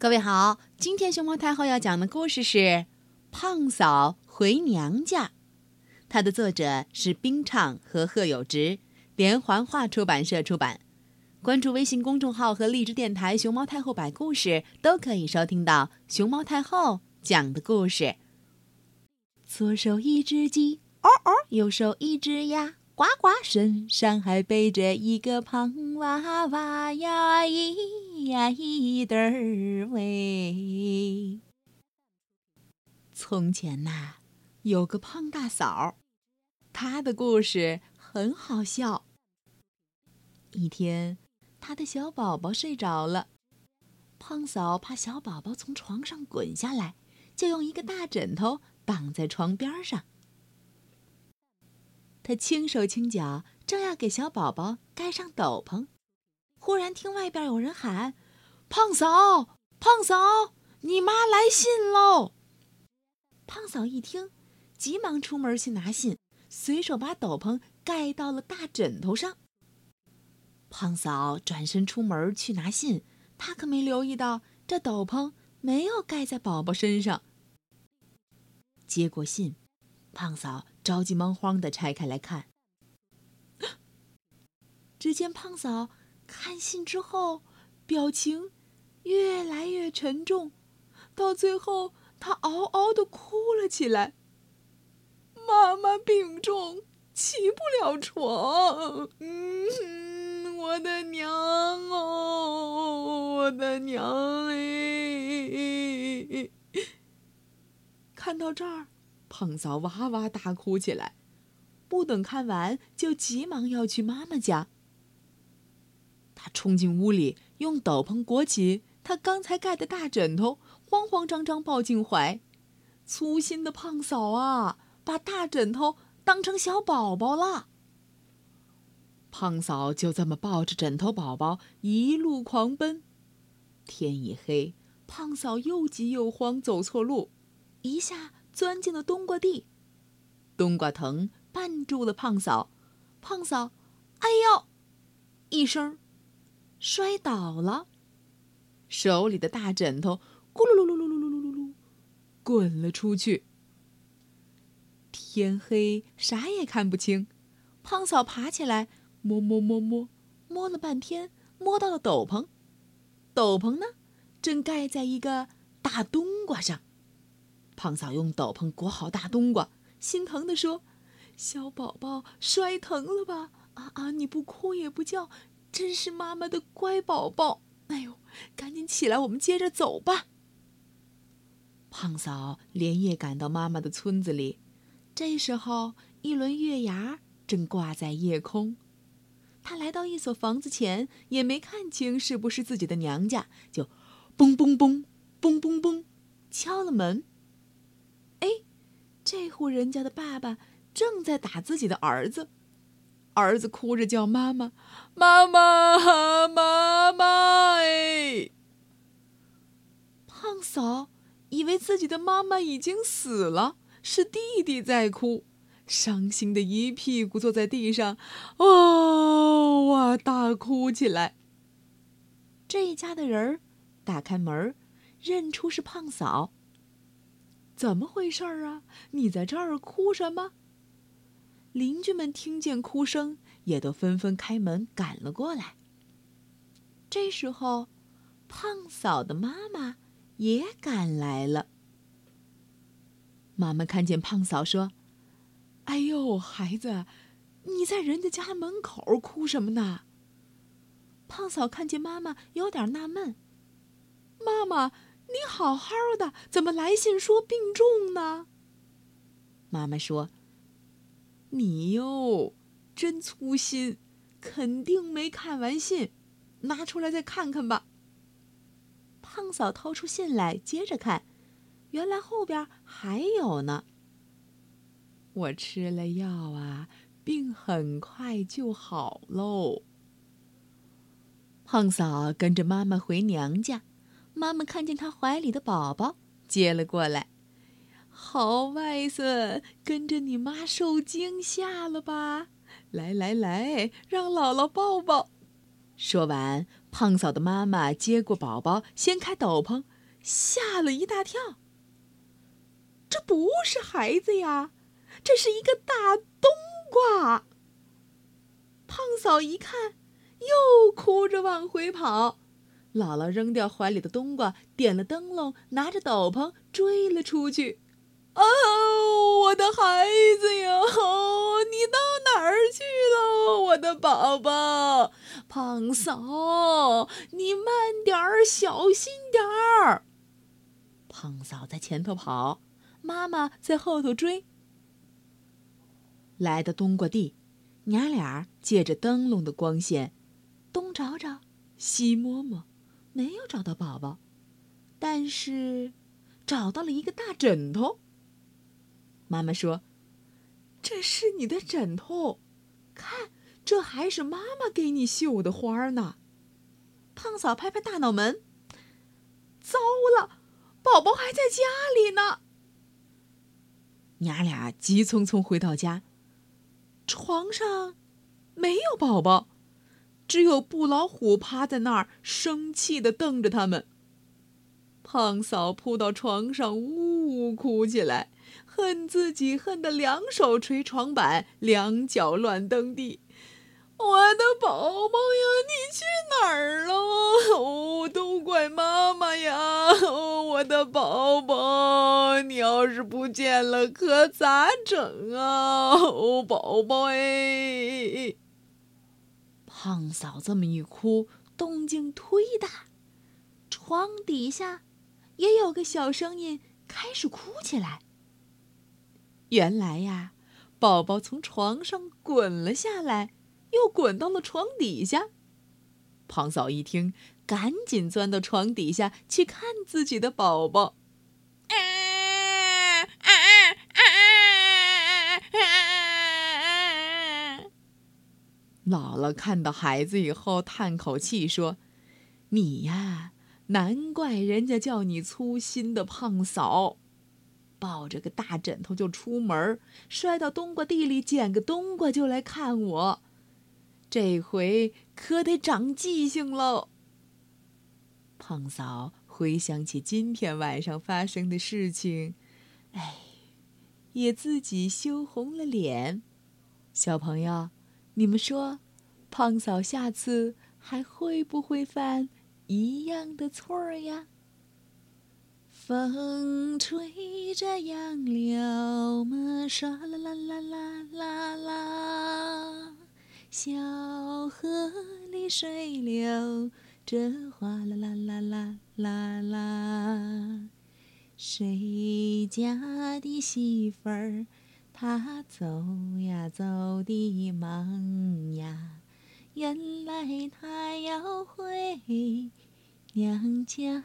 各位好，今天熊猫太后要讲的故事是《胖嫂回娘家》，它的作者是冰畅和贺有直，连环画出版社出版。关注微信公众号和荔枝电台“熊猫太后摆故事”，都可以收听到熊猫太后讲的故事。左手一只鸡，哦哦；右手一只鸭。呱呱，身上还背着一个胖娃娃呀，咿呀一对儿喂。从前呐，有个胖大嫂，她的故事很好笑。一天，她的小宝宝睡着了，胖嫂怕小宝宝从床上滚下来，就用一个大枕头绑在床边上。他轻手轻脚，正要给小宝宝盖上斗篷，忽然听外边有人喊：“胖嫂，胖嫂，你妈来信喽！”胖嫂一听，急忙出门去拿信，随手把斗篷盖到了大枕头上。胖嫂转身出门去拿信，她可没留意到这斗篷没有盖在宝宝身上。接过信。胖嫂着急忙慌的拆开来看，只见胖嫂看信之后，表情越来越沉重，到最后她嗷嗷的哭了起来。妈妈病重，起不了床，嗯，我的娘哦，我的娘哎！看到这儿。胖嫂哇哇大哭起来，不等看完，就急忙要去妈妈家。他冲进屋里，用斗篷裹起他刚才盖的大枕头，慌慌张张抱进怀。粗心的胖嫂啊，把大枕头当成小宝宝了。胖嫂就这么抱着枕头宝宝一路狂奔。天一黑，胖嫂又急又慌，走错路，一下。钻进了冬瓜地，冬瓜藤绊住了胖嫂，胖嫂“哎呦”一声，摔倒了，手里的大枕头咕噜噜噜噜噜噜噜噜噜滚了出去。天黑，啥也看不清，胖嫂爬起来摸摸摸摸，摸了半天，摸到了斗篷，斗篷呢，正盖在一个大冬瓜上。胖嫂用斗篷裹好大冬瓜，心疼地说：“小宝宝摔疼了吧？啊啊！你不哭也不叫，真是妈妈的乖宝宝。哎呦，赶紧起来，我们接着走吧。”胖嫂连夜赶到妈妈的村子里，这时候一轮月牙正挂在夜空。她来到一所房子前，也没看清是不是自己的娘家，就嘣嘣嘣嘣嘣嘣敲了门。这户人家的爸爸正在打自己的儿子，儿子哭着叫妈妈，妈妈，妈妈！哎，胖嫂以为自己的妈妈已经死了，是弟弟在哭，伤心的一屁股坐在地上，哦哇大哭起来。这一家的人打开门，认出是胖嫂。怎么回事儿啊？你在这儿哭什么？邻居们听见哭声，也都纷纷开门赶了过来。这时候，胖嫂的妈妈也赶来了。妈妈看见胖嫂，说：“哎呦，孩子，你在人家家门口哭什么呢？”胖嫂看见妈妈，有点纳闷：“妈妈。”你好好的，怎么来信说病重呢？妈妈说：“你哟，真粗心，肯定没看完信，拿出来再看看吧。”胖嫂掏出信来，接着看，原来后边还有呢。我吃了药啊，病很快就好喽。胖嫂跟着妈妈回娘家。妈妈看见他怀里的宝宝，接了过来。好外孙，跟着你妈受惊吓了吧？来来来，让姥姥抱抱。说完，胖嫂的妈妈接过宝宝，掀开斗篷，吓了一大跳。这不是孩子呀，这是一个大冬瓜。胖嫂一看，又哭着往回跑。姥姥扔掉怀里的冬瓜，点了灯笼，拿着斗篷追了出去。哦，我的孩子呀，你到哪儿去了，我的宝宝？胖嫂，你慢点儿，小心点儿。胖嫂在前头跑，妈妈在后头追。来到冬瓜地，娘俩借着灯笼的光线，东找找，西摸摸。没有找到宝宝，但是找到了一个大枕头。妈妈说：“这是你的枕头，看，这还是妈妈给你绣的花呢。”胖嫂拍拍大脑门：“糟了，宝宝还在家里呢。”娘俩急匆匆回到家，床上没有宝宝。只有布老虎趴在那儿，生气的瞪着他们。胖嫂扑到床上，呜呜哭起来，恨自己恨得两手捶床板，两脚乱蹬地。我的宝宝呀，你去哪儿了？哦，都怪妈妈呀！哦我的宝宝，你要是不见了，可咋整啊？哦，宝宝哎！胖嫂这么一哭，动静忒大，床底下也有个小声音开始哭起来。原来呀，宝宝从床上滚了下来，又滚到了床底下。胖嫂一听，赶紧钻到床底下去看自己的宝宝。姥姥看到孩子以后，叹口气说：“你呀，难怪人家叫你粗心的胖嫂，抱着个大枕头就出门，摔到冬瓜地里捡个冬瓜就来看我，这回可得长记性喽。”胖嫂回想起今天晚上发生的事情，哎，也自己羞红了脸。小朋友。你们说，胖嫂下次还会不会犯一样的错儿呀？风吹着杨柳嘛，唰啦啦啦啦啦啦，小河里水流着哗啦啦啦啦啦啦，谁家的媳妇儿？他走呀走的忙呀原来她要回娘家。